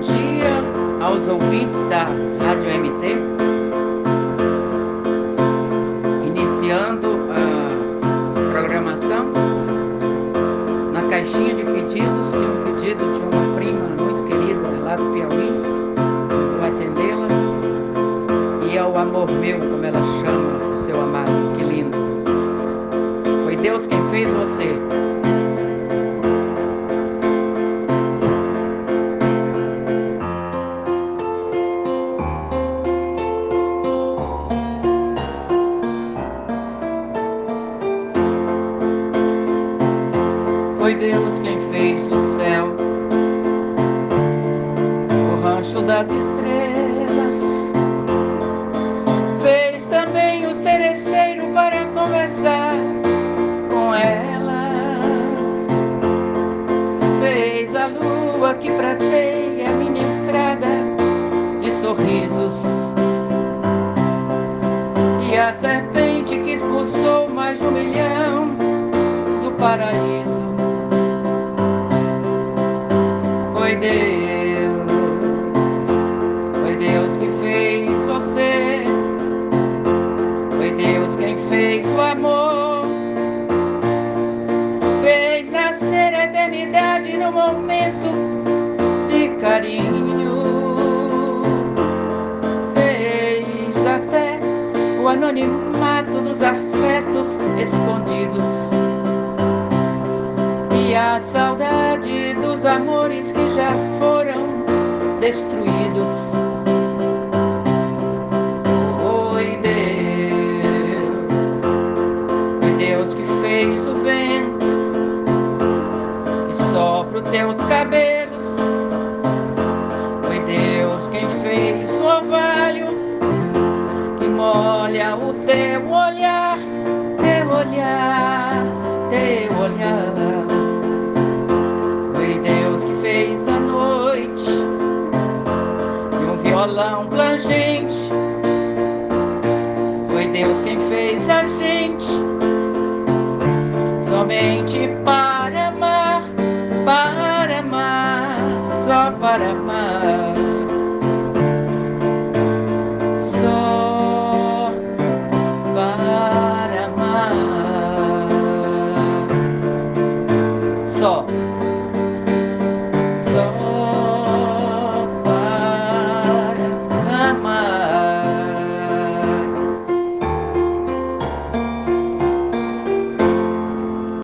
dia aos ouvintes da Rádio MT. Iniciando a programação, na caixinha de pedidos tem um pedido de uma prima muito querida lá do Piauí. Vou atendê-la. E é o amor meu, como ela chama o seu amado, que lindo. Foi Deus quem fez você. Foi Deus quem fez o céu, o rancho das estrelas. Fez também o seresteiro para conversar com elas. Fez a lua que prateia minha estrada de sorrisos. E a serpente que expulsou mais de um milhão do paraíso. Foi Deus, foi Deus que fez você, foi Deus quem fez o amor, fez nascer a eternidade no momento de carinho, fez até o anonimato dos afetos escondidos. E a saudade que já foram destruídos. Foi Deus, foi Deus que fez o vento que sopra os teus cabelos. Foi Deus quem fez o orvalho que molha o teu olhar, teu olhar, teu olhar. Violão plangente. Foi Deus quem fez a gente somente para amar, para amar, só para amar.